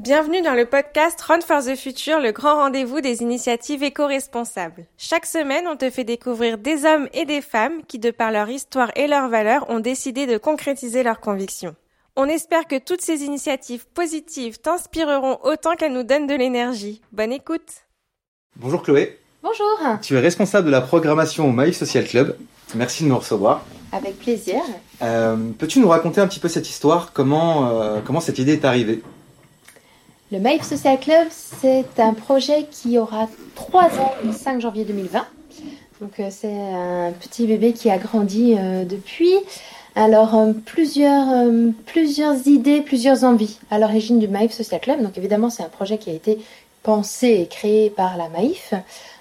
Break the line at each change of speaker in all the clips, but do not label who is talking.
Bienvenue dans le podcast Run for the Future, le grand rendez-vous des initiatives éco-responsables. Chaque semaine, on te fait découvrir des hommes et des femmes qui, de par leur histoire et leurs valeurs, ont décidé de concrétiser leurs convictions. On espère que toutes ces initiatives positives t'inspireront autant qu'elles nous donnent de l'énergie. Bonne écoute
Bonjour Chloé.
Bonjour.
Tu es responsable de la programmation au Maïf Social Club. Merci de nous recevoir.
Avec plaisir.
Euh, Peux-tu nous raconter un petit peu cette histoire? Comment, euh, comment cette idée est arrivée?
Le Maïf Social Club, c'est un projet qui aura 3 ans le 5 janvier 2020. Donc euh, c'est un petit bébé qui a grandi euh, depuis. Alors euh, plusieurs, idées, plusieurs envies à l'origine du Maïf Social Club. Donc évidemment c'est un projet qui a été pensé et créé par la Maïf.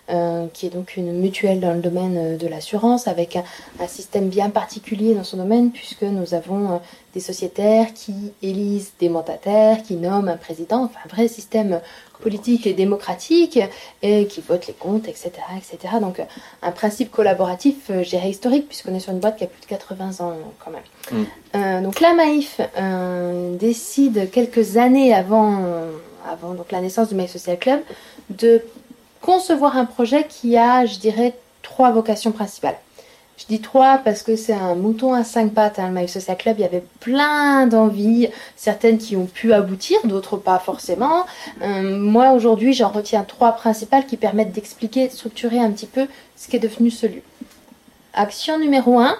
Euh, qui est donc une mutuelle dans le domaine euh, de l'assurance avec un, un système bien particulier dans son domaine puisque nous avons euh, des sociétaires qui élisent des mandataires, qui nomment un président, enfin un vrai système politique et démocratique et qui votent les comptes, etc. etc. Donc un principe collaboratif, euh, dirais historique puisqu'on est sur une boîte qui a plus de 80 ans quand même.
Mm.
Donc la Maïf décide quelques années avant, avant donc la naissance du Maïf Social Club de concevoir un projet qui a, je dirais, trois vocations principales. Je dis trois parce que c'est un mouton à cinq pattes, hein, le Maïf Social Club. Il y avait plein d'envies, certaines qui ont pu aboutir, d'autres pas forcément. Euh, moi, aujourd'hui, j'en retiens trois principales qui permettent d'expliquer, de structurer un petit peu ce qu'est devenu ce lieu. Action numéro un,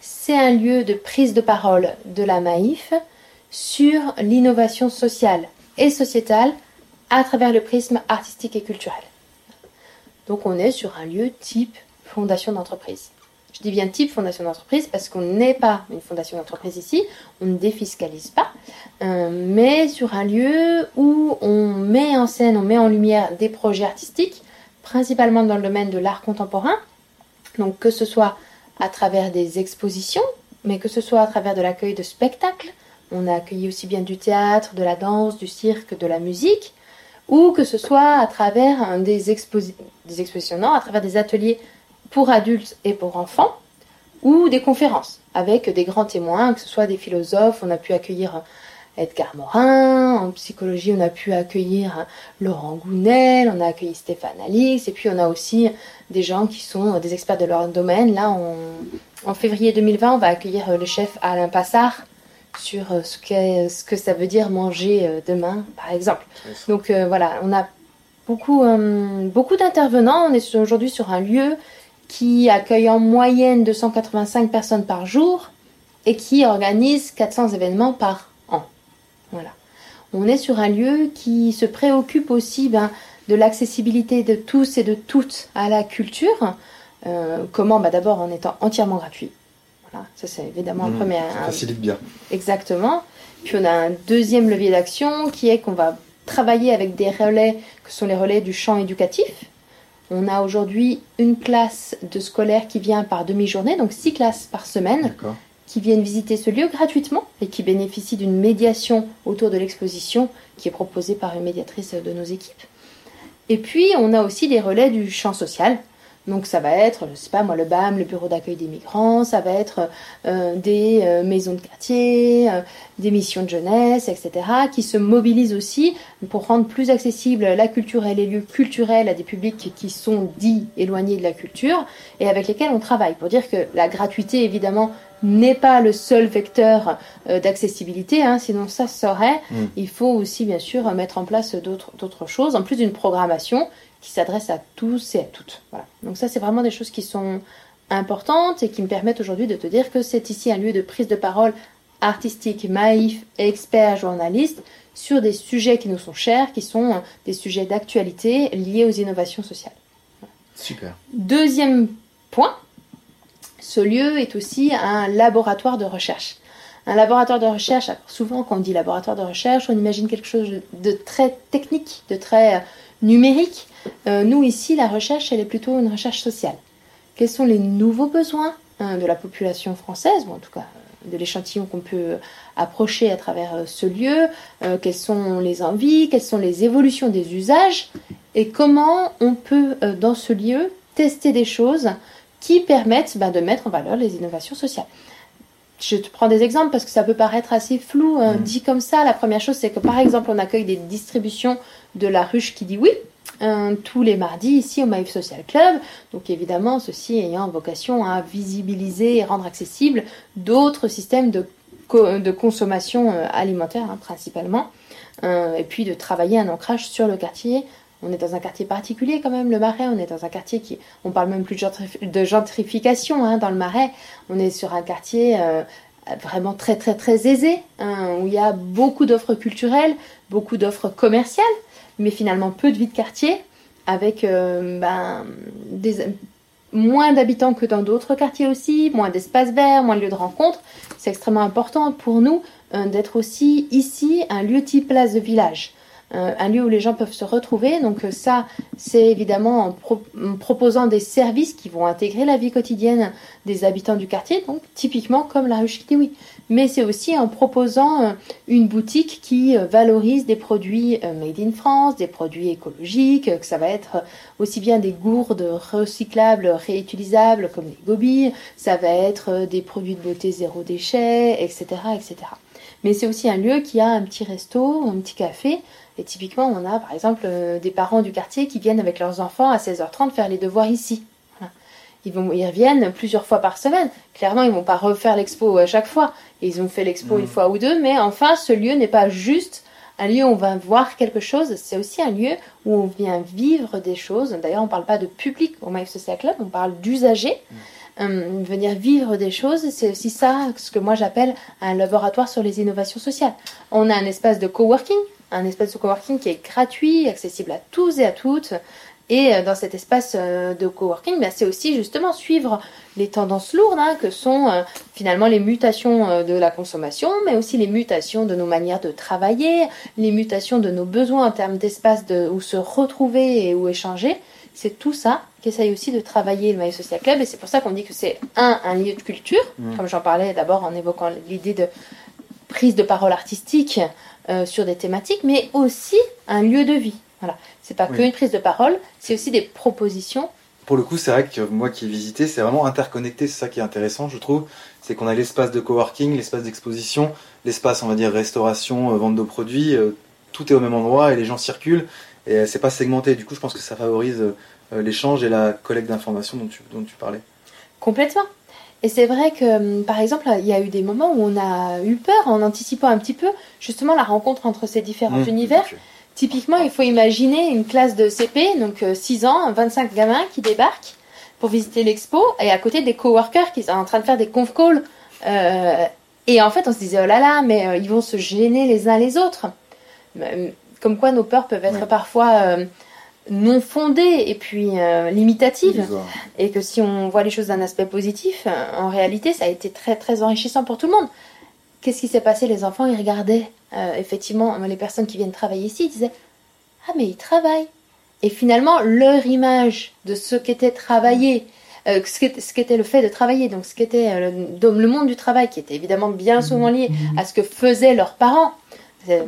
c'est un lieu de prise de parole de la Maïf sur l'innovation sociale et sociétale à travers le prisme artistique et culturel. Donc on est sur un lieu type fondation d'entreprise. Je dis bien type fondation d'entreprise parce qu'on n'est pas une fondation d'entreprise ici, on ne défiscalise pas, euh, mais sur un lieu où on met en scène, on met en lumière des projets artistiques, principalement dans le domaine de l'art contemporain, donc que ce soit à travers des expositions, mais que ce soit à travers de l'accueil de spectacles, on a accueilli aussi bien du théâtre, de la danse, du cirque, de la musique, ou que ce soit à travers des, exposi- des expositions, à travers des ateliers pour adultes et pour enfants, ou des conférences avec des grands témoins, que ce soit des philosophes, on a pu accueillir Edgar Morin, en psychologie on a pu accueillir Laurent Gounel, on a accueilli Stéphane Alix, et puis on a aussi des gens qui sont des experts de leur domaine. Là, on- en février 2020, on va accueillir le chef Alain Passard sur euh, ce, que ça veut dire manger euh, demain, par exemple. Donc euh, voilà, on a beaucoup, beaucoup d'intervenants. On est aujourd'hui sur un lieu qui accueille en moyenne 285 personnes par jour et qui organise 400 événements par an. Voilà. On est sur un lieu qui se préoccupe aussi ben, de l'accessibilité de tous et de toutes à la culture. Euh, comment? Bah, D'abord en étant entièrement gratuit. Voilà, ça c'est évidemment un
Mmh,
premier.
Ça
un-
facilite bien.
Exactement. Puis on a un deuxième levier d'action qui est qu'on va travailler avec des relais que sont les relais du champ éducatif. On a aujourd'hui une classe de scolaires qui vient par demi-journée, donc six classes par semaine, qui viennent visiter ce lieu gratuitement et qui bénéficient d'une médiation autour de l'exposition qui est proposée par une médiatrice de nos équipes. Et puis on a aussi des relais du champ social. Donc ça va être, je sais pas moi, le BAM, le bureau d'accueil des migrants, ça va être euh, des euh, maisons de quartier, euh, des missions de jeunesse, etc., qui se mobilisent aussi pour rendre plus accessible la culture et les lieux culturels à des publics qui sont dits éloignés de la culture et avec lesquels on travaille. Pour dire que la gratuité, évidemment, n'est pas le seul vecteur euh, d'accessibilité, hein, sinon ça serait.
Mm.
Il faut aussi, bien sûr, mettre en place d'autres d'autres choses, en plus d'une programmation qui s'adresse à tous et à toutes. Voilà. Donc ça, c'est vraiment des choses qui sont importantes et qui me permettent aujourd'hui de te dire que c'est ici un lieu de prise de parole artistique, maïf, expert, journaliste, sur des sujets qui nous sont chers, qui sont euh, des sujets d'actualité liés aux innovations sociales.
Super.
Deuxième point, ce lieu est aussi un laboratoire de recherche. Un laboratoire de recherche, souvent quand on dit laboratoire de recherche, on imagine quelque chose de très technique, de très euh, numérique. Euh, nous ici, la recherche, elle est plutôt une recherche sociale. Quels sont les nouveaux besoins hein, de la population française, ou en tout cas euh, de l'échantillon qu'on peut approcher à travers euh, ce lieu, quelles sont les envies, quelles sont les évolutions des usages, et comment on peut, dans ce lieu, tester des choses qui permettent ben, de mettre en valeur les innovations sociales. Je te prends des exemples parce que ça peut paraître assez flou hein. dit comme ça. La première chose, c'est que par exemple, on accueille des distributions de la ruche qui dit oui. tous les mardis ici au Maïf Social Club. Donc évidemment, ceci ayant vocation à visibiliser et rendre accessible d'autres systèmes de, de consommation alimentaire hein, principalement. et puis de travailler un ancrage sur le quartier on est dans un quartier particulier quand même, le Marais. On est dans un quartier qui, on parle même plus de gentrification hein, dans le Marais. On est sur un quartier euh, vraiment très très très aisé, hein, où il y a beaucoup d'offres culturelles, beaucoup d'offres commerciales, mais finalement peu de vie de quartier, avec euh, ben, moins d'habitants que dans d'autres quartiers aussi, moins d'espaces verts, moins de lieux de rencontre. C'est extrêmement important pour nous euh, d'être aussi ici un lieu type place de village. Euh, un lieu où les gens peuvent se retrouver. Donc euh, ça, c'est évidemment en, proposant des services qui vont intégrer la vie quotidienne des habitants du quartier, donc typiquement comme la ruche Kitiwi. Mais c'est aussi en proposant euh, une boutique qui valorise des produits made in France, des produits écologiques, que ça va être aussi bien des gourdes recyclables, réutilisables comme les gobies, ça va être des produits de beauté zéro déchet, etc., etc. Mais c'est aussi un lieu qui a un petit resto, un petit café, et typiquement, on a par exemple euh, des parents du quartier qui viennent avec leurs enfants à 16h30 faire les devoirs ici. Ils, vont, ils reviennent plusieurs fois par semaine. Clairement, ils vont pas refaire l'expo à chaque fois. Ils ont fait l'expo une mmh. fois ou deux, mais enfin, ce lieu n'est pas juste un lieu où on va voir quelque chose, c'est aussi un lieu où on vient vivre des choses. D'ailleurs, on ne parle pas de public au Social Club, on parle d'usagers. Mmh. Euh, venir vivre des choses, c'est aussi ça, ce que moi j'appelle un laboratoire sur les innovations sociales. On a un espace de coworking un espace de coworking qui est gratuit, accessible à tous et à toutes. Et euh, dans cet espace euh, de coworking, ben, c'est aussi justement suivre les tendances lourdes hein, que sont euh, finalement les mutations de la consommation, mais aussi les mutations de nos manières de travailler, les mutations de nos besoins en termes d'espace de, où se retrouver et où échanger. C'est tout ça qu'essaye aussi de travailler le Maïs Social Club et c'est pour ça qu'on dit que c'est un, un lieu de culture, mmh. comme j'en parlais d'abord en évoquant l'idée de prise de parole artistique euh, sur des thématiques, mais aussi un lieu de vie. Voilà, c'est pas que une prise de parole, c'est aussi des propositions.
Pour le coup, c'est vrai que moi qui ai visité, c'est vraiment interconnecté. C'est ça qui est intéressant, je trouve. C'est qu'on a l'espace de coworking, l'espace d'exposition, l'espace, on va dire, restauration, euh, vente de produits. Euh, tout est au même endroit et les gens circulent. Et c'est pas segmenté. Du coup, je pense que ça favorise l'échange et la collecte d'informations dont tu, dont tu parlais.
Complètement. Et c'est vrai que, hum, par exemple, il y a eu des moments où on a eu peur en anticipant un petit peu justement la rencontre entre ces différents mmh, univers. Typiquement, il faut imaginer une classe de CP, donc 6 euh, ans, 25 gamins qui débarquent pour visiter l'expo, et à côté des coworkers qui sont en train de faire des conf calls. Euh, et en fait, on se disait, oh là là, mais euh, ils vont se gêner les uns les autres. Comme quoi nos peurs peuvent être parfois non fondée et puis euh, limitative. Et que si on voit les choses d'un aspect positif euh, en réalité ça a été très très enrichissant pour tout le monde. Qu'est-ce qui s'est passé? Les enfants ils regardaient euh, effectivement les personnes qui viennent travailler ici ils disaient ah mais ils travaillent et finalement leur image de ce qu'était travailler ce qu'était le fait de travailler donc ce qu'était le, le monde du travail qui était évidemment bien souvent lié à ce que faisaient leurs parents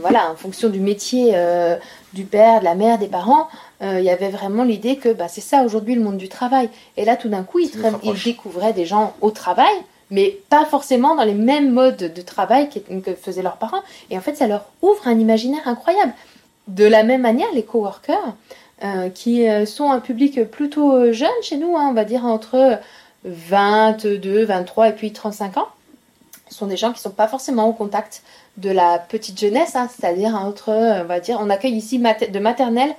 voilà, en fonction du métier du père, de la mère, des parents, euh, il y avait vraiment l'idée que bah, c'est ça aujourd'hui le monde du travail. Et là, tout d'un coup, ils, découvraient des gens au travail, mais pas forcément dans les mêmes modes de travail que, faisaient leurs parents. Et en fait, ça leur ouvre un imaginaire incroyable. De la même manière, les coworkers, euh, qui euh, sont un public plutôt jeune chez nous, hein, on va dire entre 22, 23 et puis 35 ans, sont des gens qui ne sont pas forcément au contact de la petite jeunesse, hein, c'est-à-dire entre, on va dire, on accueille ici de maternelle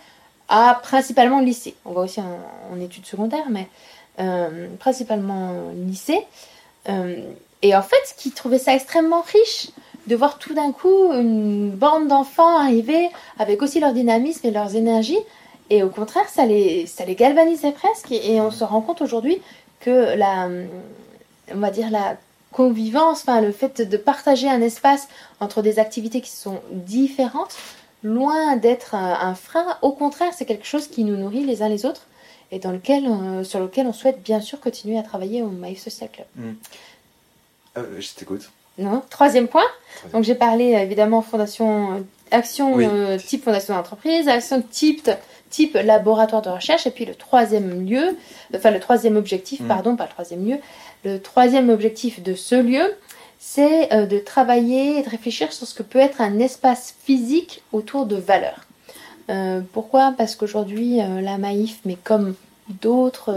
à principalement lycée. On va aussi en, études secondaires, mais euh, principalement lycée. Euh, et en fait, qui trouvait ça extrêmement riche de voir tout d'un coup une bande d'enfants arriver avec aussi leur dynamisme et leurs énergies. Et au contraire, ça les, ça les galvanisait presque. Et, on se rend compte aujourd'hui que la, on va dire la convivence, enfin le fait de partager un espace entre des activités qui sont différentes, loin d'être un, frein. Au contraire, c'est quelque chose qui nous nourrit les uns les autres et dans lequel, euh, sur lequel on souhaite bien sûr continuer à travailler au Maïf Social Club.
Hmm. Euh, je t'écoute.
Non. Troisième point. Donc j'ai parlé évidemment fondation euh, action type fondation d'entreprise, action type type laboratoire de recherche et puis le troisième lieu, enfin le troisième objectif, hmm. pardon, pas le troisième lieu, le troisième objectif de ce lieu, c'est euh, de travailler et de réfléchir sur ce que peut être un espace physique autour de valeurs. Euh, pourquoi? Parce qu'aujourd'hui, euh, la Maïf, mais comme d'autres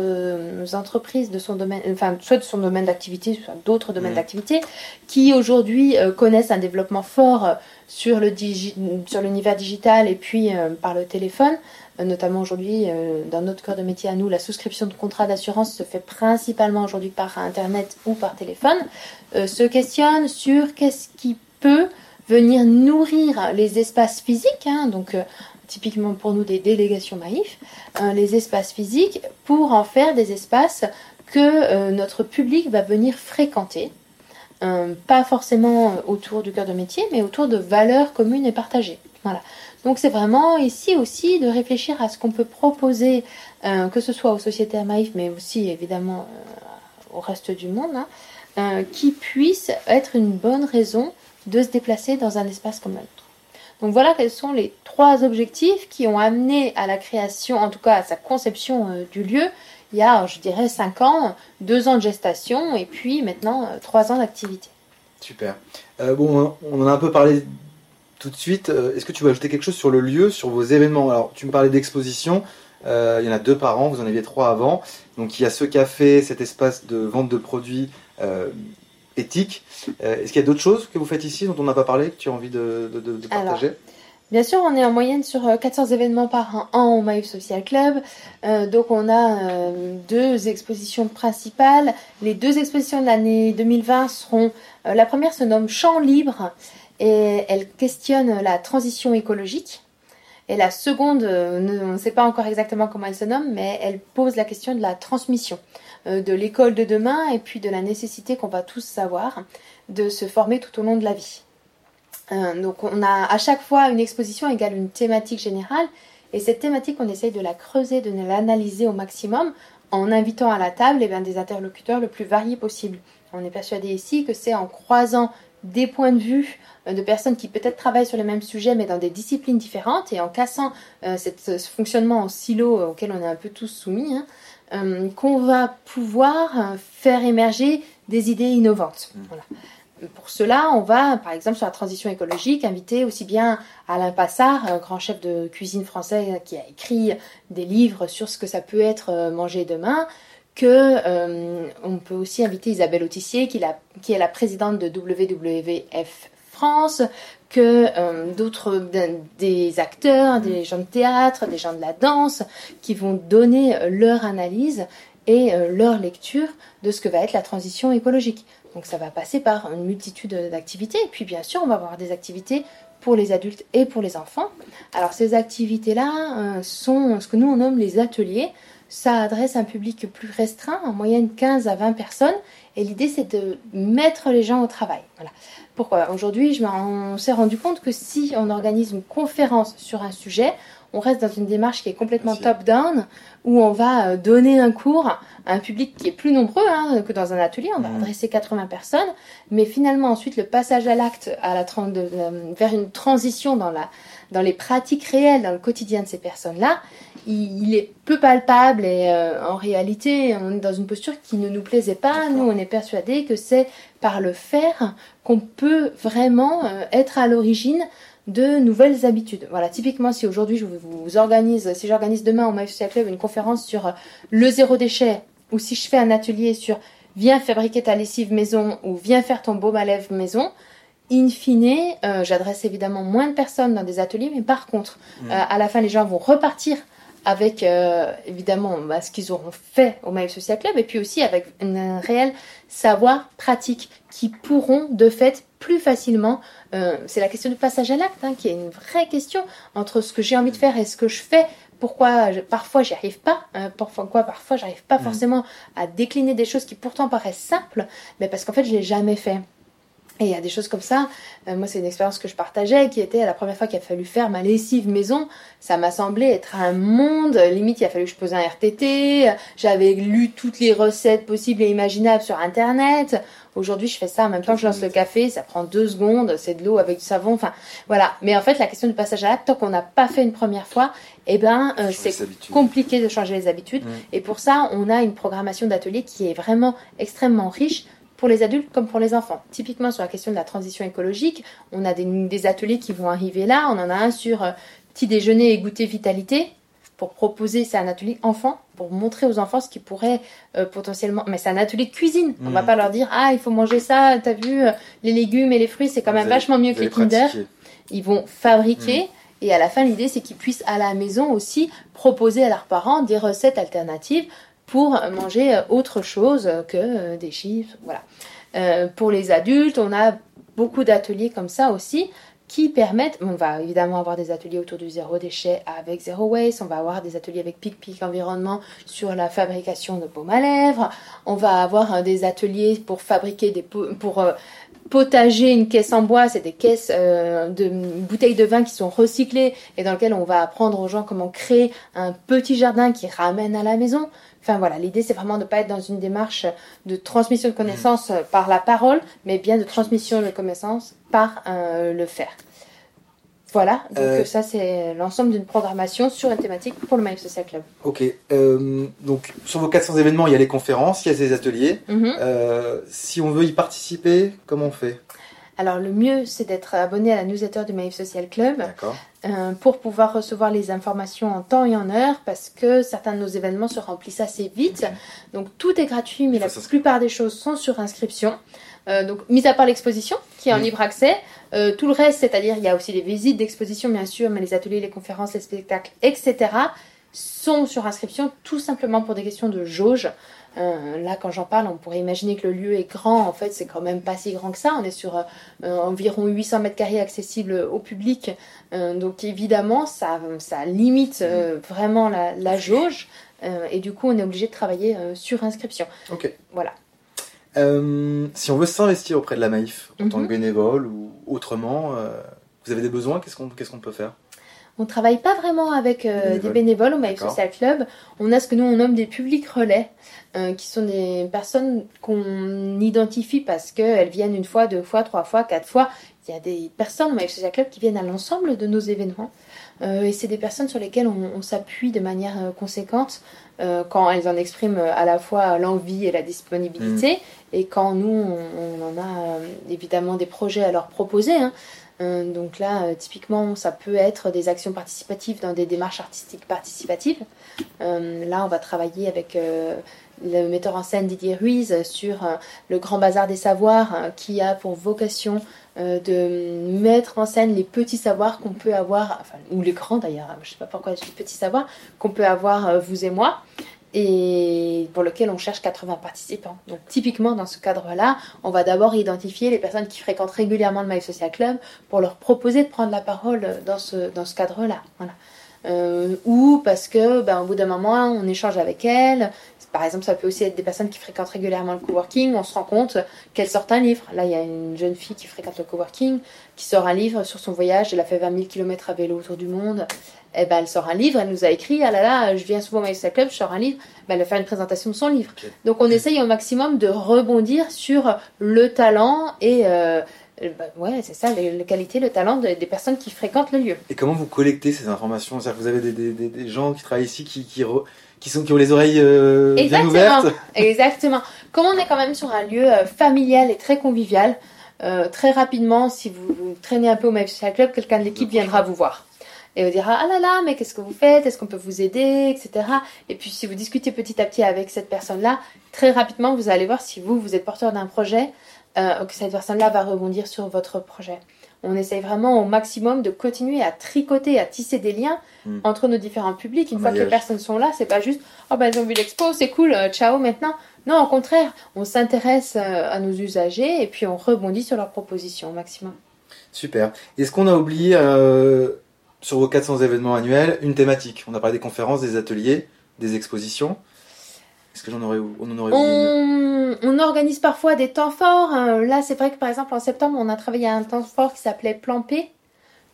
entreprises de son domaine, enfin soit de son domaine d'activité, soit d'autres domaines d'activité, qui aujourd'hui connaissent un développement fort sur le sur l'univers digital et puis par le téléphone, notamment aujourd'hui dans notre cœur de métier à nous, la souscription de contrats d'assurance se fait principalement aujourd'hui par internet ou par téléphone. Euh, se questionne sur qu'est-ce qui peut venir nourrir les espaces physiques, hein, donc euh, typiquement pour nous des délégations Maïf, euh, les espaces physiques pour en faire des espaces que notre public va venir fréquenter. pas forcément autour du cœur de métier, mais autour de valeurs communes et partagées. Voilà. Donc c'est vraiment ici aussi de réfléchir à ce qu'on peut proposer, que ce soit aux sociétés Maïf, mais aussi évidemment au reste du monde, hein, euh, qui puisse être une bonne raison de se déplacer dans un espace comme. Donc voilà quels sont les trois objectifs qui ont amené à la création, en tout cas à sa conception euh, du lieu, il y a, je dirais, cinq ans, deux ans de gestation et puis maintenant euh, trois ans d'activité.
Super. bon, on en a un peu parlé tout de suite. Est-ce que tu veux ajouter quelque chose sur le lieu, sur vos événements? Alors, tu me parlais d'exposition. il y en a deux par an, vous en aviez trois avant. Donc il y a ce café, cet espace de vente de produits euh, éthique. Euh, est-ce qu'il y a d'autres choses que vous faites ici dont on n'a pas parlé, que tu as envie de, partager?
Bien sûr, on est en moyenne sur 400 euh, événements par an au Maïf Social Club. donc on a deux expositions principales. Les deux expositions de l'année 2020 seront... la première se nomme Champ libre et elle questionne la transition écologique. Et la seconde, on ne sait pas encore exactement comment elle se nomme, mais elle pose la question de la transmission. Euh, de l'école de demain et puis de la nécessité qu'on va tous savoir de se former tout au long de la vie. Euh, donc on a à chaque fois une exposition égale une thématique générale et cette thématique on essaye de la creuser, de l'analyser au maximum en invitant à la table eh bien, des interlocuteurs le plus variés possible. On est persuadé ici que c'est en croisant des points de vue euh, de personnes qui peut-être travaillent sur les mêmes sujets mais dans des disciplines différentes et en cassant ce fonctionnement en silo auquel on est un peu tous soumis, hein, euh, qu'on va pouvoir euh, faire émerger des idées innovantes. Mm. Pour cela, on va, par exemple, sur la transition écologique, inviter aussi bien Alain Passard, un grand chef de cuisine français qui a écrit des livres sur ce que ça peut être euh, manger demain, que on peut aussi inviter Isabelle Autissier, qui, qui est la présidente de WWF France, que euh, d'autres des acteurs, des gens de théâtre, des gens de la danse, qui vont donner euh, leur analyse et euh, leur lecture de ce que va être la transition écologique. Donc ça va passer par une multitude d'activités. Et puis bien sûr, on va avoir des activités pour les adultes et pour les enfants. Alors ces activités-là sont ce que nous on nomme les ateliers. Ça adresse un public plus restreint, en moyenne 15 à 20 personnes. Et l'idée c'est de mettre les gens au travail. Voilà. Pourquoi? Aujourd'hui, on s'est rendu compte que si on organise une conférence sur un sujet, on reste dans une démarche qui est complètement top-down, où on va euh, donner un cours à un public qui est plus nombreux hein, que dans un atelier. On va mmh. adresser 80 personnes, mais finalement ensuite le passage à l'acte, à la euh, vers une transition dans la dans les pratiques réelles, dans le quotidien de ces personnes-là, il, est peu palpable et euh, en réalité, on est dans une posture qui ne nous plaisait pas. Nous, on est persuadés que c'est par le faire qu'on peut vraiment euh, être à l'origine de nouvelles habitudes. Voilà, typiquement, si aujourd'hui je vous organise, si j'organise demain au My Social Club une conférence sur euh, le zéro déchet, ou si je fais un atelier sur viens fabriquer ta lessive maison ou viens faire ton baume à lèvres maison, in fine, euh, j'adresse évidemment moins de personnes dans des ateliers, mais par contre, mm. à la fin, les gens vont repartir avec euh, évidemment bah, ce qu'ils auront fait au Mail Social Club et puis aussi avec un réel savoir pratique qui pourront de fait plus facilement. Euh, c'est la question du passage à l'acte hein, qui est une vraie question entre ce que j'ai envie de faire et ce que je fais. Pourquoi parfois j'y arrive pas, hein, pourquoi parfois j'arrive pas mm. forcément à décliner des choses qui pourtant paraissent simples, mais parce qu'en fait je l'ai jamais fait. Et il y a des choses comme ça. Euh, moi, c'est une expérience que je partageais, qui était la première fois qu'il a fallu faire ma lessive maison. Ça m'a semblé être un monde. Limite, il a fallu que je pose un RTT. J'avais lu toutes les recettes possibles et imaginables sur Internet. Aujourd'hui, je fais ça en même temps que je lance le café. Ça prend deux secondes. C'est de l'eau avec du savon. Enfin, voilà. Mais en fait, la question du passage à l'acte, tant qu'on n'a pas fait une première fois, eh ben, euh, c'est compliqué de changer les habitudes. Et pour ça, on a une programmation d'ateliers qui est vraiment extrêmement riche pour les adultes comme pour les enfants. Typiquement sur la question de la transition écologique, on a des, ateliers qui vont arriver là. On en a un sur euh, petit déjeuner et goûter vitalité pour proposer, c'est un atelier enfant, pour montrer aux enfants ce qui pourrait euh, potentiellement. Mais c'est un atelier de cuisine. On va mmh. pas leur dire ah il faut manger ça. T'as vu euh, les légumes et les fruits, c'est quand même vachement mieux que les Kinder. Ils vont fabriquer. Mmh. Et à la fin, l'idée, c'est qu'ils puissent à la maison aussi proposer à leurs parents des recettes alternatives pour manger euh, autre chose que des chips. Voilà. pour les adultes, on a beaucoup d'ateliers comme ça aussi qui permettent, on va évidemment avoir des ateliers autour du zéro déchet avec zéro waste, on va avoir des ateliers avec Pic Pic Environnement sur la fabrication de baume à lèvres, on va avoir euh, des ateliers pour fabriquer des pour euh, potager une caisse en bois, c'est des caisses euh, de bouteilles de vin qui sont recyclées et dans lesquelles on va apprendre aux gens comment créer un petit jardin qui ramène à la maison. Enfin voilà, l'idée c'est vraiment de ne pas être dans une démarche de transmission de connaissances par la parole, mais bien de transmission de connaissances par euh, le faire. Voilà, donc euh, ça c'est l'ensemble d'une programmation sur une thématique pour le Maïf Social Club.
Ok, euh, donc sur vos 400 événements, il y a les conférences, il y a ces ateliers. Mhm. si on veut y participer, comment on fait?
Alors le mieux, c'est d'être abonné à la newsletter du Maïf Social Club euh, pour pouvoir recevoir les informations en temps et en heure parce que certains de nos événements se remplissent assez vite. Donc tout est gratuit, mais la plupart des choses sont sur inscription. Euh, donc, mis à part l'exposition, qui est en libre accès, euh, tout le reste, c'est-à-dire il y a aussi les visites d'exposition, bien sûr, mais les ateliers, les conférences, les spectacles, etc., sont sur inscription tout simplement pour des questions de jauge. Euh, là, quand j'en parle, on pourrait imaginer que le lieu est grand. En fait, c'est quand même pas si grand que ça. On est sur euh, environ 800 mètres carrés accessibles au public. Euh, donc, évidemment, ça, ça limite vraiment la, jauge. et du coup, on est obligé de travailler sur inscription.
Ok.
Voilà.
si on veut s'investir auprès de la Maïf en tant que mhm. bénévole ou autrement, vous avez des besoins Qu'est-ce qu'on qu'est-ce qu'on peut faire?
On travaille pas vraiment avec des bénévoles au Maïf Social Club. On a ce que nous on nomme des publics relais. Euh, qui sont des personnes qu'on identifie parce qu'elles viennent une fois, deux fois, trois fois, quatre fois. Il y a des personnes au My Social Club qui viennent à l'ensemble de nos événements. Euh, et c'est des personnes sur lesquelles on, s'appuie de manière euh, conséquente quand elles en expriment à la fois l'envie et la disponibilité. Mm. Et quand nous, on, en a évidemment des projets à leur proposer. Hein. Donc là, typiquement, ça peut être des actions participatives dans des démarches artistiques participatives. là, on va travailler avec le metteur en scène Didier Ruiz sur euh, le Grand Bazar des Savoirs euh, qui a pour vocation euh, de mettre en scène les petits savoirs qu'on peut avoir, enfin, ou les grands d'ailleurs, je ne sais pas pourquoi je dis petits savoirs, qu'on peut avoir vous et moi, et pour lequel on cherche 80 participants. Donc typiquement dans ce cadre-là, on va d'abord identifier les personnes qui fréquentent régulièrement le My Social Club pour leur proposer de prendre la parole dans ce, dans ce cadre-là. Voilà. ou parce que ben, au bout d'un moment on échange avec elles par exemple, ça peut aussi être des personnes qui fréquentent régulièrement le coworking. On se rend compte qu'elles sortent un livre. Là, il y a une jeune fille qui fréquente le coworking, qui sort un livre sur son voyage. Elle a fait 20 000 km à vélo autour du monde. Eh ben, elle sort un livre. Elle nous a écrit Ah là là, je viens souvent au Maïs Club, je sors un livre. Ben, elle va faire une présentation de son livre. Donc, on essaye au maximum de rebondir sur le talent et. Euh, ben, ouais, c'est ça, les, qualités, le talent des personnes qui fréquentent le lieu.
Et comment vous collectez ces informations? C'est-à-dire que vous avez des, gens qui travaillent ici qui, qui, qui, sont, qui ont les oreilles euh, bien ouvertes?
Exactement. Comme on est quand même sur un lieu euh, familial et très convivial, euh, très rapidement, si vous, traînez un peu au Social Club, quelqu'un de l'équipe viendra vous voir. Et vous dira, ah là là, mais qu'est-ce que vous faites? Est-ce qu'on peut vous aider? Etc. Et puis si vous discutez petit à petit avec cette personne-là, très rapidement, vous allez voir si vous, vous êtes porteur d'un projet, que cette personne-là va rebondir sur votre projet on essaye vraiment au maximum de continuer à tricoter, à tisser des liens hmm. entre nos différents publics. Une fois que les personnes sont là, c'est pas juste oh ben ils ont vu l'expo, c'est cool, euh, ciao maintenant. Non, au contraire, on s'intéresse euh, à nos usagers et puis on rebondit sur leurs propositions au maximum.
Super. Est-ce qu'on a oublié euh, sur vos 400 événements annuels une thématique On a parlé des conférences, des ateliers, des expositions. Est-ce que j'en aurais, on en aurait
on, on, organise parfois des temps forts. Hein. Là, c'est vrai que par exemple en septembre, on a travaillé à un temps fort qui s'appelait Plan P.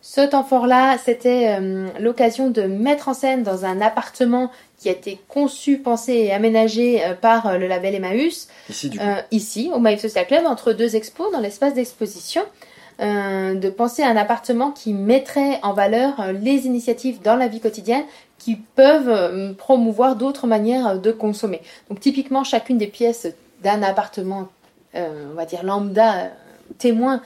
Ce temps fort-là, c'était euh, l'occasion de mettre en scène dans un appartement qui a été conçu, pensé et aménagé euh, par euh, le label Emmaüs.
Ici, du
coup. ici, au Maïf Social Club, entre deux expos, dans l'espace d'exposition. De penser à un appartement qui mettrait en valeur les initiatives dans la vie quotidienne qui peuvent euh, promouvoir d'autres manières de consommer. Donc typiquement, chacune des pièces d'un appartement on va dire lambda, témoin,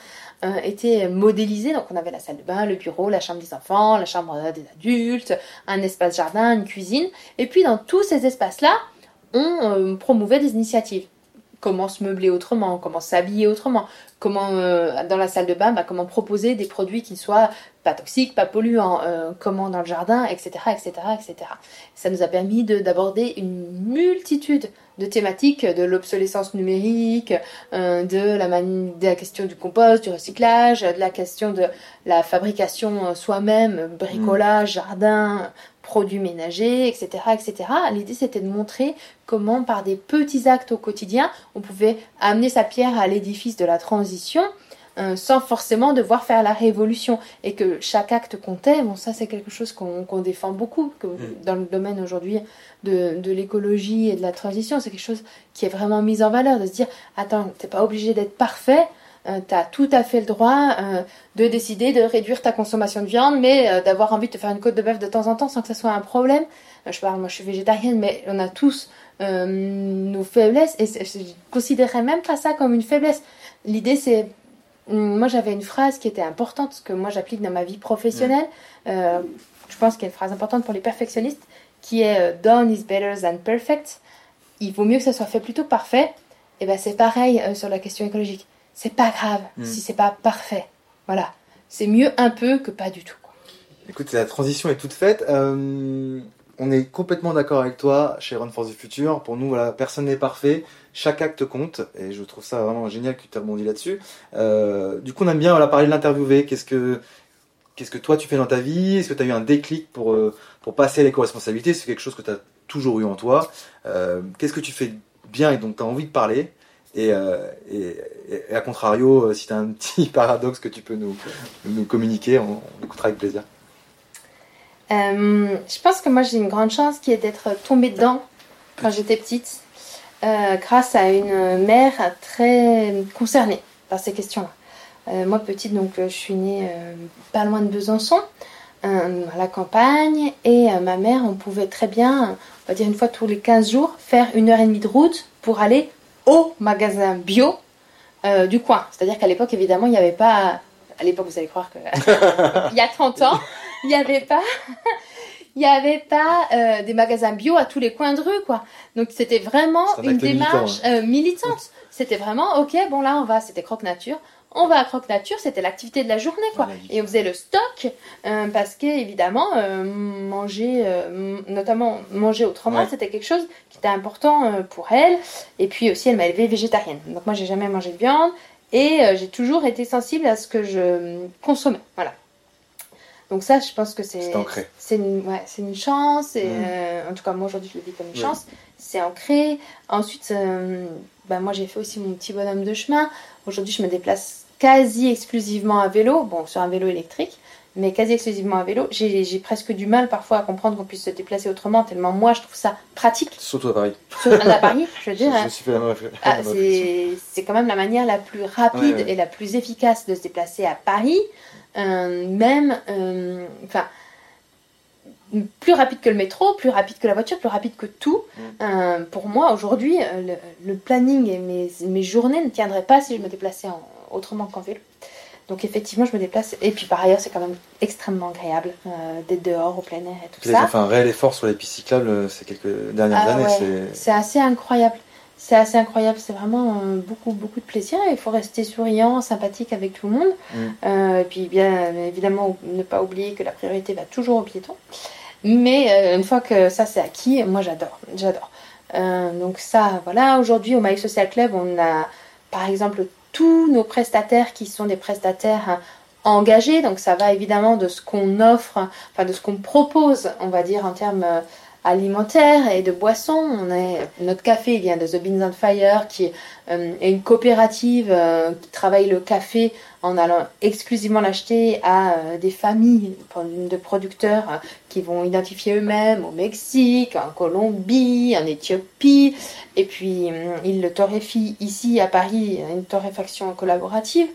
était modélisé. Donc on avait la salle de bain, le bureau, la chambre des enfants, la chambre des adultes, un espace jardin, une cuisine. Et puis dans tous ces espaces-là, on promouvait des initiatives comment se meubler autrement, comment s'habiller autrement, comment euh, dans la salle de bain, bah, comment proposer des produits qui soient pas toxiques, pas polluants, euh, comment dans le jardin, etc., etc., etc. Ça nous a permis d'aborder une multitude de thématiques, de l'obsolescence numérique, euh, de, la de la question du compost, du recyclage, de la question de la fabrication soi-même, bricolage, jardin, produits ménagers, etc. etc. L'idée c'était de montrer comment par des petits actes au quotidien, on pouvait amener sa pierre à l'édifice de la transition euh, sans forcément devoir faire la révolution et que chaque acte comptait. Bon, ça c'est quelque chose qu'on défend beaucoup que, mm. dans le domaine aujourd'hui de, de l'écologie et de la transition. C'est quelque chose qui est vraiment mis en valeur, de se dire, attends, t'es pas obligé d'être parfait, euh, tu as tout à fait le droit euh, de décider de réduire ta consommation de viande, mais euh, d'avoir envie de te faire une côte de bœuf de temps en temps sans que ça soit un problème. je parle, moi je suis végétarienne, mais on a tous nos faiblesses et je considérerais même pas ça comme une faiblesse. L'idée c'est hum, moi j'avais une phrase qui était importante que moi j'applique dans ma vie professionnelle. je pense qu'il y a une phrase importante pour les perfectionnistes qui est done is better than perfect. Il vaut mieux que ça soit fait plutôt parfait. Et ben c'est pareil sur la question écologique c'est pas grave mm. si c'est pas parfait. Voilà. C'est mieux un peu que pas du tout.
Écoute, la transition est toute faite. Euh, on est complètement d'accord avec toi chez Run for the Future. Pour nous, voilà, personne n'est parfait. Chaque acte compte. Et je trouve ça vraiment génial que tu as rebondi là-dessus. Euh, du coup, on aime bien voilà, parler de l'interviewer. Qu'est-ce que, qu'est-ce que toi tu fais dans ta vie? Est-ce que tu as eu un déclic pour, euh, pour passer à l'éco-responsabilité? C'est quelque chose que tu as toujours eu en toi. Qu'est-ce que tu fais bien et dont tu as envie de parler? Euh, et, à contrario, euh, si tu as un petit paradoxe que tu peux nous, communiquer, on, écoutera avec plaisir.
Euh, je pense que moi j'ai une grande chance qui est d'être tombée dedans quand j'étais petite, grâce à une mère très concernée par ces questions-là. moi petite, donc je suis née pas loin de Besançon, à la campagne, et ma mère, on pouvait très bien, on va dire une fois tous les 15 jours, faire une heure et demie de route pour aller au magasin bio euh, du coin. C'est-à-dire qu'à l'époque, évidemment, il n'y avait pas. À l'époque, vous allez croire que. il y a 30 ans, il n'y avait pas. il n'y avait pas euh, des magasins bio à tous les coins de rue, quoi. Donc c'était vraiment une démarche hein. euh, militante. C'était vraiment, ok, bon là on va, c'était croque nature, on va à Croque Nature, c'était l'activité de la journée, quoi. Et on faisait le stock, euh, parce que évidemment, euh, manger, euh, notamment manger autrement, c'était quelque chose qui était important pour elle. Et puis aussi, elle m'a élevée végétarienne. Donc moi, j'ai jamais mangé de viande, et j'ai toujours été sensible à ce que je consommais. Voilà. Donc ça, je pense que c'est c'est une, ouais, une chance. Et, mm. en tout cas, moi aujourd'hui, je le vis comme une chance. C'est ancré. Ensuite, bah, moi, j'ai fait aussi mon petit bonhomme de chemin. Aujourd'hui, je me déplace quasi exclusivement à vélo, bon, sur un vélo électrique, mais quasi exclusivement à vélo. J'ai presque du mal parfois à comprendre qu'on puisse se déplacer autrement, tellement moi je trouve ça pratique.
Surtout à Paris.
Surtout à Paris, je veux dire. Ah, c'est quand même la manière la plus rapide et la plus efficace de se déplacer à Paris. Euh, même, euh, enfin, plus rapide que le métro, plus rapide que la voiture, plus rapide que tout. Mm. Euh, pour moi, aujourd'hui, le, planning et mes, mes journées ne tiendraient pas si je me déplaçais en, autrement qu'en vélo. Donc effectivement, je me déplace. Et puis par ailleurs, c'est quand même extrêmement agréable euh, d'être dehors au plein air et tout ça.
Vous fait un réel effort sur les pistes cyclables euh, ces quelques dernières ah années.
C'est assez incroyable. C'est assez incroyable. C'est vraiment euh, beaucoup, beaucoup de plaisir. Il faut rester souriant, sympathique avec tout le monde. Mm. et puis bien évidemment, ne pas oublier que la priorité va toujours aux piétons. Mais une fois que ça c'est acquis, moi j'adore. J'adore. donc ça, voilà. Aujourd'hui, au My Social Club, on a par exemple tous nos prestataires qui sont des prestataires hein, engagés. Donc ça va évidemment de ce qu'on offre, enfin de ce qu'on propose, on va dire en termes euh, alimentaires et de boissons. On est, notre café vient de The Beans on Fire, qui euh, est une coopérative euh, qui travaille le café en allant exclusivement l'acheter à des familles de producteurs qui vont identifier eux-mêmes au Mexique, en Colombie, en Éthiopie, et puis ils le torréfient ici à Paris, une torréfaction collaborative.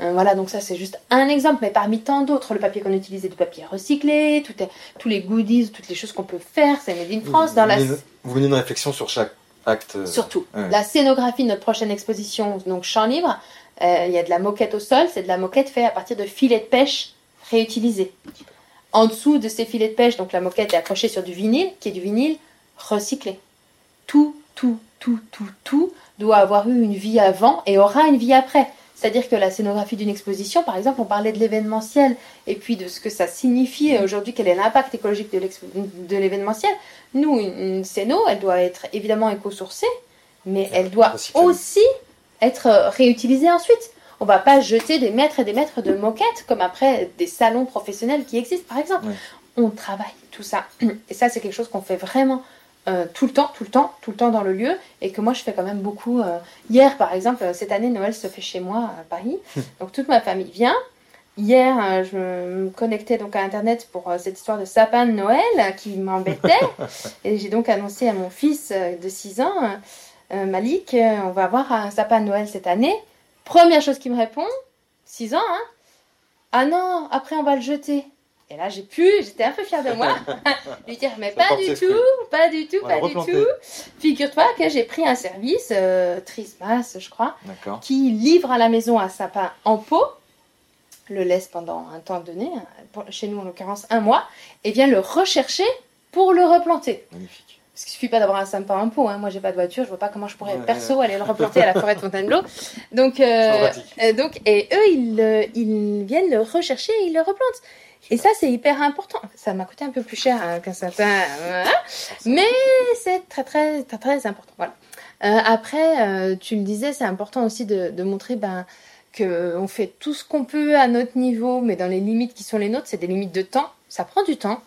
Euh, voilà, donc ça c'est juste un exemple, mais parmi tant d'autres, le papier qu'on utilise est du papier recyclé, tout est, tous les goodies, toutes les choses qu'on peut faire, c'est made in France.
Vous, dans la... vous venez une réflexion sur chaque acte. euh,
Surtout.
ouais.
La scénographie de notre prochaine exposition, donc champ libre, euh, il y a de la moquette au sol, c'est de la moquette faite à partir de filets de pêche réutilisés. En dessous de ces filets de pêche, donc la moquette est accrochée sur du vinyle, qui est du vinyle recyclé. Tout, tout, tout, tout, tout doit avoir eu une vie avant et aura une vie après. C'est-à-dire que la scénographie d'une exposition, par exemple, on parlait de l'événementiel et puis de ce que ça signifie aujourd'hui, quel est l'impact écologique de l'événementiel. Nous, une, une scéno, elle doit être évidemment éco-sourcée, mais elle doit aussi être euh, réutilisée ensuite. On va pas jeter des mètres et des mètres de moquettes comme après des salons professionnels qui existent, par exemple. On travaille tout ça. Et ça, c'est quelque chose qu'on fait vraiment euh, tout le temps, tout le temps, tout le temps dans le lieu, et que moi je fais quand même beaucoup. euh, Hier, par exemple, cette année, Noël se fait chez moi à Paris, donc toute ma famille vient. Hier, je me connectais donc à Internet pour cette histoire de sapin de Noël qui m'embêtait, et j'ai donc annoncé à mon fils de 6 ans, euh, Malik, euh, on va avoir un sapin de Noël cette année. Première chose qu'il me répond, 6 ans, hein Ah non, après on va le jeter. Et là, j'ai pu, j'étais un peu fière de moi, lui dire, mais pas du tout, pas du tout, pas du tout. Figure-toi que j'ai pris un service, euh, Trismas, je crois, qui livre à la maison un sapin en pot, le laisse pendant un temps donné, pour- chez nous en l'occurrence un mois, et vient le rechercher pour le replanter.
Magnifique.
Parce qu'il suffit pas d'avoir un en pot, hein. moi j'ai pas de voiture, je vois pas comment je pourrais
Ouais,
perso aller le replanter à la forêt de Fontainebleau. Donc, euh, euh, donc, et eux, ils, le- ils viennent le rechercher et ils le replantent. Et ça, c'est hyper important. Ça m'a coûté un peu plus cher hein, qu'un sapin, voilà. mais c'est très, très, très, très important. Voilà. Euh, après, euh, tu le disais, c'est important aussi de, de montrer ben, que on fait tout ce qu'on peut à notre niveau, mais dans les limites qui sont les nôtres. C'est des limites de temps. Ça prend du temps.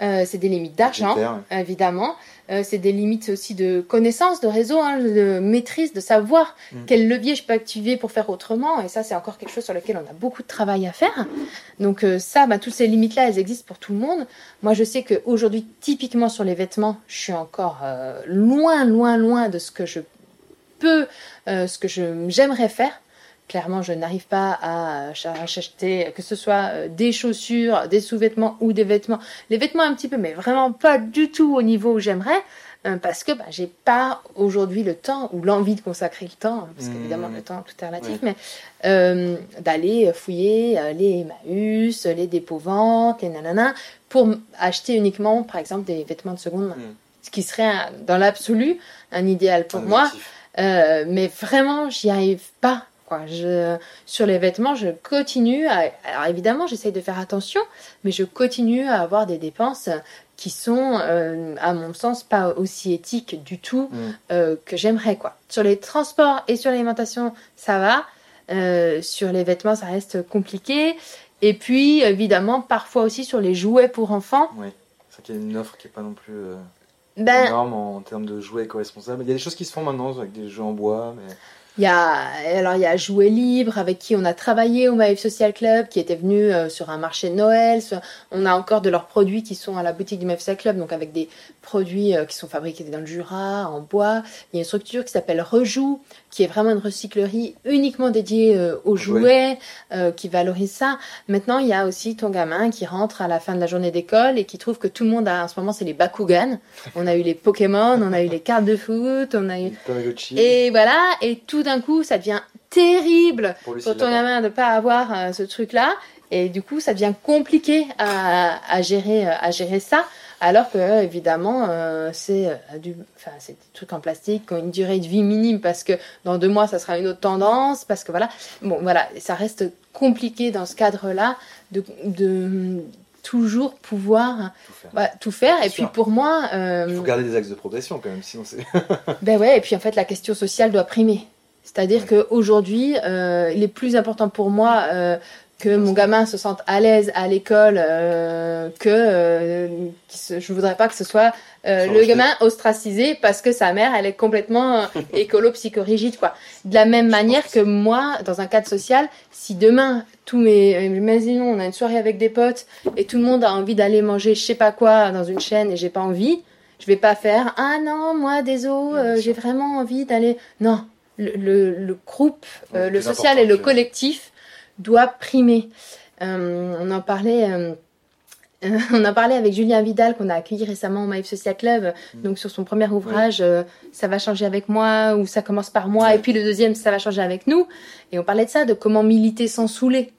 Euh, c'est des limites d'argent
ouais.
évidemment. Euh, c'est des limites aussi de connaissance, de réseau, hein, de maîtrise, de savoir
Mm.
quel levier je peux activer pour faire autrement. Et ça, c'est encore quelque chose sur lequel on a beaucoup de travail à faire. Donc euh, ça, bah, toutes ces limites-là, elles existent pour tout le monde. Moi, je sais qu'aujourd'hui, typiquement sur les vêtements, je suis encore euh, loin, loin, loin de ce que je peux, euh, ce que je- j'aimerais faire. Clairement, je n'arrive pas à ach- acheter que ce soit euh, des chaussures, des sous-vêtements ou des vêtements. Les vêtements un petit peu, mais vraiment pas du tout au niveau où j'aimerais, euh, parce que bah, j'ai pas aujourd'hui le temps ou l'envie de consacrer le temps, hein, parce
Mmh.
qu'évidemment le temps tout est relatif,
Ouais.
mais euh, d'aller fouiller euh, les Emmaüs, les dépôts-ventes, les nanana, pour acheter uniquement, par exemple, des vêtements de seconde main.
Mm.
Ce qui serait dans l'absolu un idéal pour
Un
moi. Euh, mais vraiment, j'y arrive pas. Quoi. Je, sur les vêtements, je continue à. Alors évidemment, j'essaye de faire attention, mais je continue à avoir des dépenses qui sont, euh, à mon sens, pas aussi éthiques du tout
Mm.
euh, que j'aimerais. quoi. Sur les transports et sur l'alimentation, ça va. Euh, sur les vêtements, ça reste compliqué. Et puis, évidemment, parfois aussi sur les jouets pour enfants.
Ouais. C'est vrai qu'il y a une offre qui est pas non plus
Ben,
énorme en, en termes de jouets éco-responsables. Il y a des choses qui se font maintenant avec des jeux en bois, mais
Il y a, alors il y a Jouer Libre avec qui on a travaillé au Maïf Social Club, qui était venu euh, sur un marché de Noël. Sur- on a encore de leurs produits qui sont à la boutique du Maïf Social Club, donc avec des produits euh, qui sont fabriqués dans le Jura, en bois. Il y a une structure qui s'appelle Rejoue, qui est vraiment une recyclerie uniquement dédiée euh, aux
Jouets.
qui valorise ça. Maintenant, il y a aussi ton gamin qui rentre à la fin de la journée d'école et qui trouve que tout le monde a, en ce moment, c'est les Bakugan. On a eu les Pokémon, on a eu les cartes de foot, on a eu et voilà, et tout d'un coup, ça devient terrible
pour
pour ton gamin de ne pas avoir euh, ce truc-là. Et du coup, ça devient compliqué à, à gérer, euh, à gérer ça. Alors que, évidemment, euh, c'est du, enfin, c'est des trucs en plastique qui ont une durée de vie minime parce que dans deux mois, ça sera une autre tendance. Parce que voilà, bon, voilà, ça reste compliqué dans ce cadre-là de, de toujours pouvoir
tout faire.
tout faire. Et puis pour moi, euh,
Il faut garder des axes de progression quand même, sinon c'est.
ben ouais, et puis en fait, la question sociale doit primer. C'est-à-dire qu'aujourd'hui, euh, il est plus important pour moi euh, que mon gamin se sente à l'aise à l'école euh, que euh, se- je voudrais pas que ce soit euh, le gamin ostracisé parce que sa mère elle est complètement écolo psychorigide quoi. De la même manière que moi dans un cadre social, si demain tous mes imaginons on a une soirée avec des potes et tout le monde a envie d'aller manger je sais pas quoi dans une chaîne et j'ai pas envie, je vais pas faire ah non moi désolé j'ai vraiment envie d'aller non le, le, le groupe euh, le social et le collectif doit primer Euh, on en parlait euh, on avec Julien Vidal qu'on a accueilli récemment au Maïf Social Club, mm. donc sur son premier ouvrage, ça va changer avec moi ou ça commence par moi, et puis le deuxième, ça va changer avec nous. Et on parlait de ça, de comment militer sans saouler.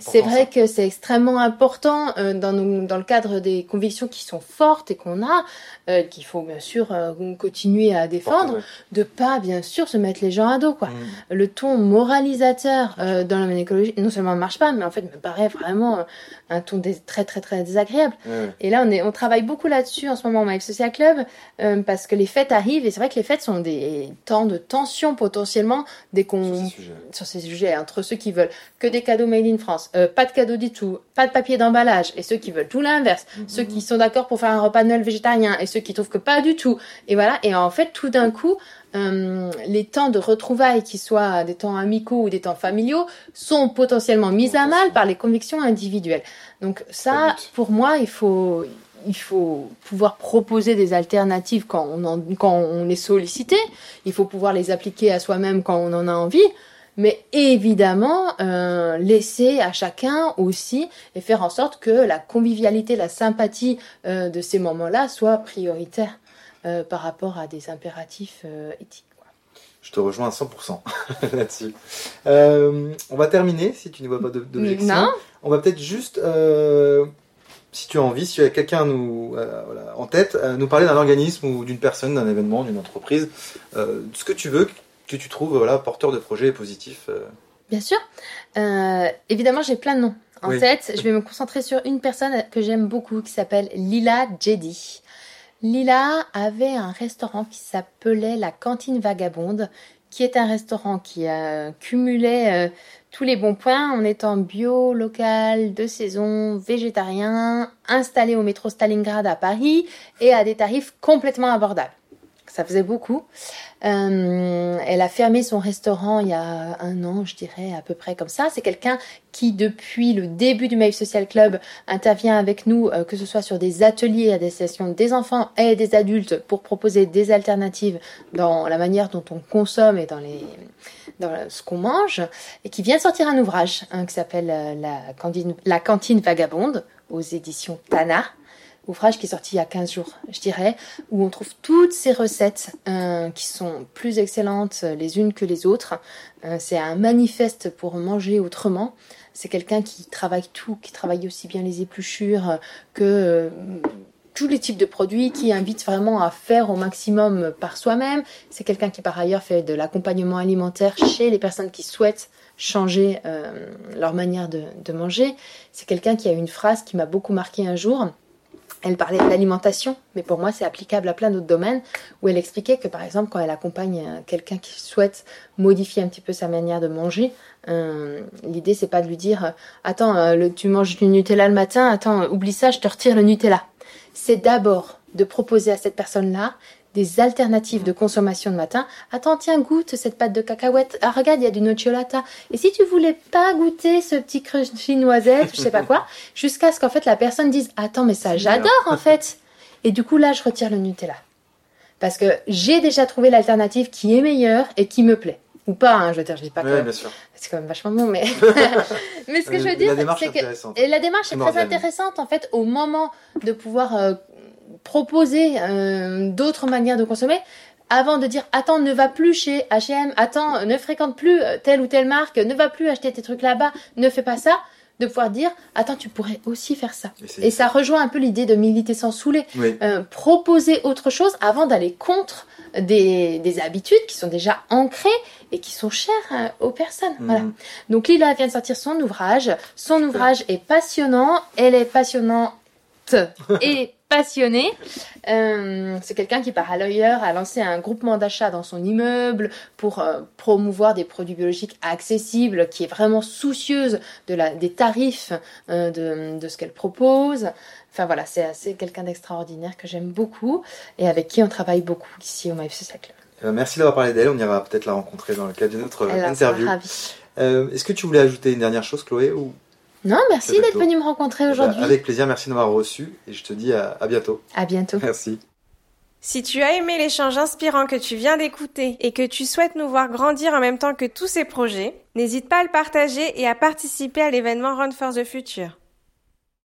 C'est vrai que c'est extrêmement important euh, dans, dans le cadre des convictions qui sont fortes et qu'on a, euh, qu'il faut bien sûr euh, continuer à défendre, de pas bien sûr se mettre les gens à dos. Quoi. Mm. Le ton moralisateur dans la écologie, non seulement ne marche pas, mais en fait me paraît vraiment un ton très très très désagréable. Et là on, est, on travaille beaucoup là-dessus en ce moment au Maïf Social Club parce que les fêtes arrivent et c'est vrai que les fêtes sont des temps de tension potentiellement dès qu'on sur ces sujets entre ceux qui veulent que des cadeaux made in France euh, pas de cadeau du tout, pas de papier d'emballage, et ceux qui veulent tout l'inverse, mhm. ceux qui sont d'accord pour faire un repas de Noël végétarien, et ceux qui trouvent que pas du tout. Et voilà, et en fait, tout d'un coup, euh, les temps de retrouvailles, qui soient des temps amicaux ou des temps familiaux, sont potentiellement mis à mal par les convictions individuelles. Donc ça, pour moi, il faut, il faut pouvoir proposer des alternatives quand on, quand on est sollicité. Il faut pouvoir les appliquer à soi-même quand on en a envie mais évidemment euh, laisser à chacun aussi et faire en sorte que la convivialité, la sympathie euh, de ces moments-là soit prioritaire euh, par rapport à des impératifs éthiques.
Je te rejoins à 100% là-dessus. on va terminer, si tu ne vois pas d'objection. On va peut-être juste, si tu as envie, si tu as quelqu'un nous en tête, nous parler d'un organisme ou d'une personne, d'un événement, d'une entreprise, ce que tu veux, que tu trouves voilà, porteur de projets positifs euh
Bien sûr. Euh, évidemment, j'ai plein de noms en tête. Je vais me concentrer sur une personne que j'aime beaucoup qui s'appelle Lila Jedi. Lila avait un restaurant qui s'appelait la Cantine Vagabonde, qui est un restaurant qui a cumulait euh, tous les bons points en étant bio, local, de saison, végétarien, installé au métro Stalingrad à Paris et à des tarifs complètement abordables ça faisait beaucoup. Euh, elle a fermé son restaurant il y a un an, je dirais, à peu près comme ça. C'est quelqu'un qui, depuis le début du Mail Social Club, intervient avec nous, euh, que ce soit sur des ateliers à destination des enfants et des adultes, pour proposer des alternatives dans la manière dont on consomme et dans, les, dans ce qu'on mange, et qui vient de sortir un ouvrage hein, qui s'appelle euh, la cantine vagabonde aux éditions Tana ouvrage qui est sorti il y a 15 jours, je dirais, où on trouve toutes ces recettes euh, qui sont plus excellentes les unes que les autres. Euh, c'est un manifeste pour manger autrement. C'est quelqu'un qui travaille tout, qui travaille aussi bien les épluchures que euh, tous les types de produits, qui invite vraiment à faire au maximum par soi-même. C'est quelqu'un qui par ailleurs fait de l'accompagnement alimentaire chez les personnes qui souhaitent changer leur manière de, de manger. C'est quelqu'un qui a une phrase qui m'a beaucoup marqué un jour elle parlait de l'alimentation, mais pour moi c'est applicable à plein d'autres domaines, où elle expliquait que par exemple quand elle accompagne euh, quelqu'un qui souhaite modifier un petit peu sa manière de manger, euh, l'idée c'est pas de lui dire euh, attends tu manges du Nutella le matin, attends oublie ça, je te retire le Nutella. C'est d'abord de proposer à cette personne-là des alternatives de consommation de matin. Attends, tiens, goûte cette pâte de cacahuète. Ah, regarde, il y a du nocciolata. Et si tu voulais pas goûter ce petit crunchy noisette, je sais pas quoi, jusqu'à ce qu'en fait la personne dise, attends, mais ça, j'adore en fait. Et du coup, là, je retire le Nutella. Parce que j'ai déjà trouvé l'alternative qui est meilleure et qui me plaît. Ou pas, hein, je veux dire, je dis pas
que.
C'est quand même vachement bon, mais. mais ce que je veux dire, c'est que. Et la démarche est très intéressante, en fait, au moment de pouvoir euh, proposer euh, d'autres manières de consommer avant de dire attends ne va plus chez H&M attends ne fréquente plus euh, telle ou telle marque ne va plus acheter tes trucs là-bas ne fais pas ça de pouvoir dire attends tu pourrais aussi faire ça et, ça rejoint un peu l'idée de militer sans saouler euh, proposer autre chose avant d'aller contre des, des, habitudes qui sont déjà ancrées et qui sont chères aux personnes. Mhm. Voilà. Donc Lila vient de sortir son ouvrage. Son ouvrage est passionnant. Elle est passionnante et passionné. Euh, c'est quelqu'un qui, par ailleurs, a lancé un groupement d'achat dans son immeuble pour euh, promouvoir des produits biologiques accessibles, qui est vraiment soucieuse de la, des tarifs euh, de, de, ce qu'elle propose. Enfin voilà, c'est quelqu'un d'extraordinaire que j'aime beaucoup et avec qui on travaille beaucoup ici au MyFC Club.
merci d'avoir parlé d'elle. On ira peut-être la rencontrer dans le cadre d'une autre interview. Est-ce que tu voulais ajouter une dernière chose, Chloé ou...
Non, merci d'être venu me rencontrer eh ben, aujourd'hui.
avec plaisir, merci de m'avoir reçu et je te dis à, à bientôt.
À bientôt.
Merci.
Si tu as aimé l'échange inspirant que tu viens d'écouter et que tu souhaites nous voir grandir en même temps que tous ces projets, n'hésite pas à le partager et à participer à l'événement Run for the Future.